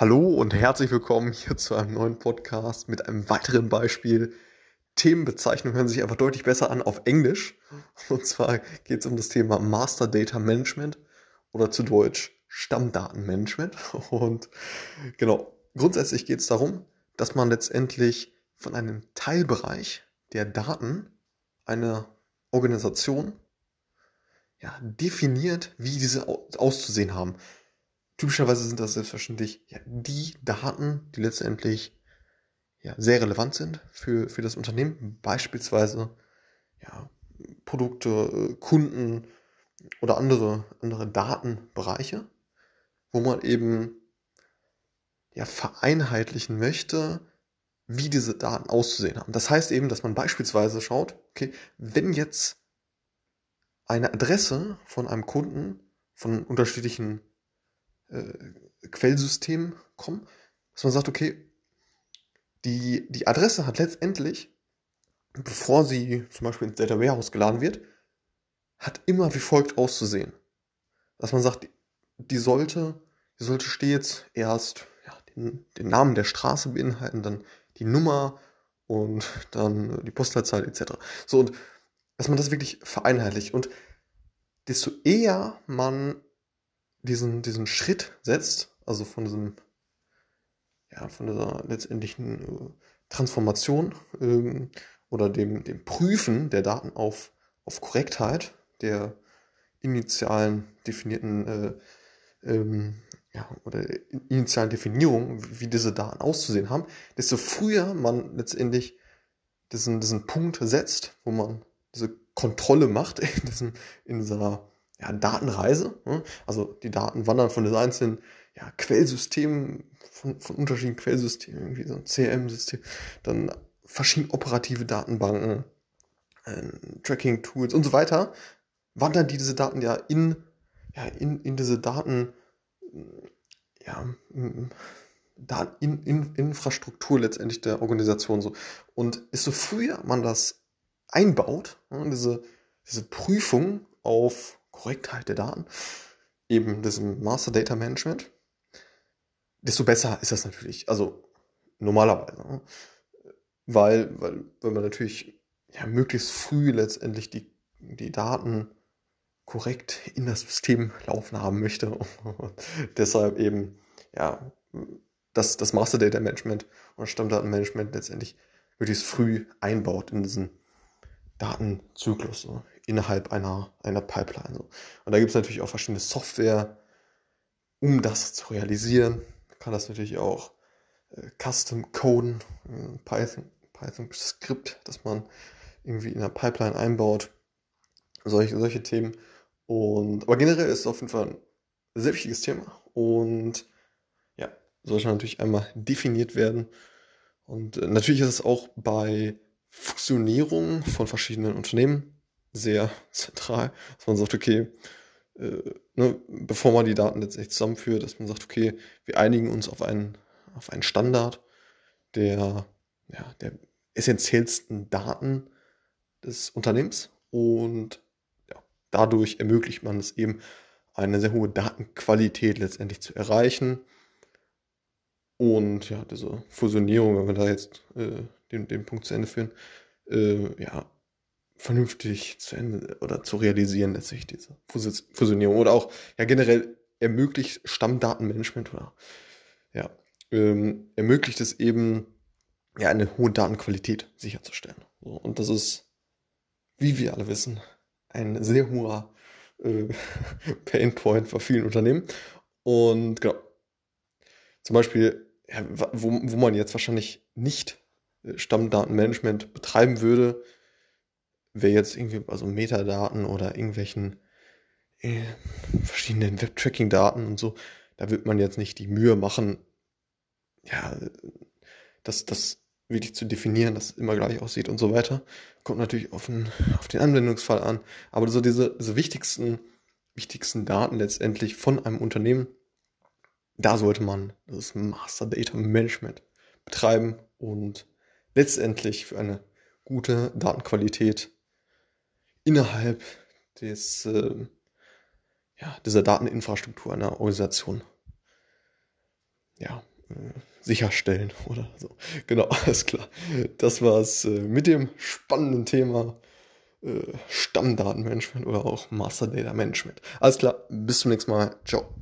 Hallo und herzlich willkommen hier zu einem neuen Podcast mit einem weiteren Beispiel. Themenbezeichnungen hören sich einfach deutlich besser an auf Englisch. Und zwar geht es um das Thema Master Data Management oder zu Deutsch Stammdatenmanagement. Und genau, grundsätzlich geht es darum, dass man letztendlich von einem Teilbereich der Daten einer Organisation ja, definiert, wie diese auszusehen haben. Typischerweise sind das selbstverständlich ja, die Daten, die letztendlich ja, sehr relevant sind für, für das Unternehmen. Beispielsweise ja, Produkte, Kunden oder andere, andere Datenbereiche, wo man eben ja, vereinheitlichen möchte, wie diese Daten auszusehen haben. Das heißt eben, dass man beispielsweise schaut, okay, wenn jetzt eine Adresse von einem Kunden von unterschiedlichen äh, Quellsystem kommen, dass man sagt, okay, die, die Adresse hat letztendlich, bevor sie zum Beispiel ins Data Warehouse geladen wird, hat immer wie folgt auszusehen. Dass man sagt, die sollte, die sollte stets erst ja, den, den Namen der Straße beinhalten, dann die Nummer und dann die Postleitzahl etc. So und dass man das wirklich vereinheitlicht und desto eher man diesen, diesen Schritt setzt, also von diesem, ja, von dieser letztendlichen äh, Transformation ähm, oder dem, dem Prüfen der Daten auf, auf Korrektheit der initialen definierten äh, ähm, ja, oder initialen Definierung, wie diese Daten auszusehen haben, desto früher man letztendlich diesen, diesen Punkt setzt, wo man diese Kontrolle macht in, diesen, in dieser ja, Datenreise. Ne? Also die Daten wandern von den einzelnen ja, Quellsystemen, von, von unterschiedlichen Quellsystemen, irgendwie so ein CRM-System, dann verschiedene operative Datenbanken, äh, Tracking-Tools und so weiter, wandern die diese Daten ja in, ja, in, in diese Daten, ja, da in, in Infrastruktur letztendlich der Organisation so. Und desto früher man das einbaut, ne, diese, diese Prüfung auf Korrektheit der Daten, eben diesem Master Data Management, desto besser ist das natürlich. Also normalerweise. Ne? Weil, weil, weil man natürlich ja, möglichst früh letztendlich die, die Daten korrekt in das System laufen haben möchte. Und deshalb eben, ja, das, das Master Data Management und Stammdatenmanagement letztendlich möglichst früh einbaut in diesen Datenzyklus. So innerhalb einer, einer Pipeline. So. Und da gibt es natürlich auch verschiedene Software, um das zu realisieren. Man kann das natürlich auch äh, custom coden, äh, Python, Python Skript, dass man irgendwie in der Pipeline einbaut. Solche, solche Themen. Und, aber generell ist es auf jeden Fall ein sehr wichtiges Thema und ja, sollte natürlich einmal definiert werden. Und äh, natürlich ist es auch bei Fusionierung von verschiedenen Unternehmen sehr zentral, dass man sagt, okay, äh, ne, bevor man die Daten letztendlich zusammenführt, dass man sagt, okay, wir einigen uns auf einen, auf einen Standard der, ja, der essentiellsten Daten des Unternehmens und ja, dadurch ermöglicht man es eben, eine sehr hohe Datenqualität letztendlich zu erreichen. Und ja, diese Fusionierung, wenn wir da jetzt äh, den, den Punkt zu Ende führen, äh, ja, vernünftig zu Ende oder zu realisieren, letztlich diese Fusionierung oder auch ja generell ermöglicht Stammdatenmanagement oder ja, ähm, ermöglicht es eben ja eine hohe Datenqualität sicherzustellen. So, und das ist, wie wir alle wissen, ein sehr hoher äh, Painpoint für vielen Unternehmen. Und genau, zum Beispiel, ja, wo, wo man jetzt wahrscheinlich nicht äh, Stammdatenmanagement betreiben würde, wäre jetzt irgendwie also Metadaten oder irgendwelchen äh, verschiedenen Web-Tracking-Daten und so, da wird man jetzt nicht die Mühe machen, ja, das, das wirklich zu definieren, dass es immer gleich aussieht und so weiter. Kommt natürlich auf den, auf den Anwendungsfall an. Aber so diese, diese wichtigsten, wichtigsten Daten letztendlich von einem Unternehmen, da sollte man das Master Data Management betreiben und letztendlich für eine gute Datenqualität innerhalb des, äh, ja, dieser Dateninfrastruktur einer Organisation ja, äh, sicherstellen oder so. Genau, alles klar. Das war's äh, mit dem spannenden Thema äh, Stammdatenmanagement oder auch Master Data Management. Alles klar, bis zum nächsten Mal. Ciao.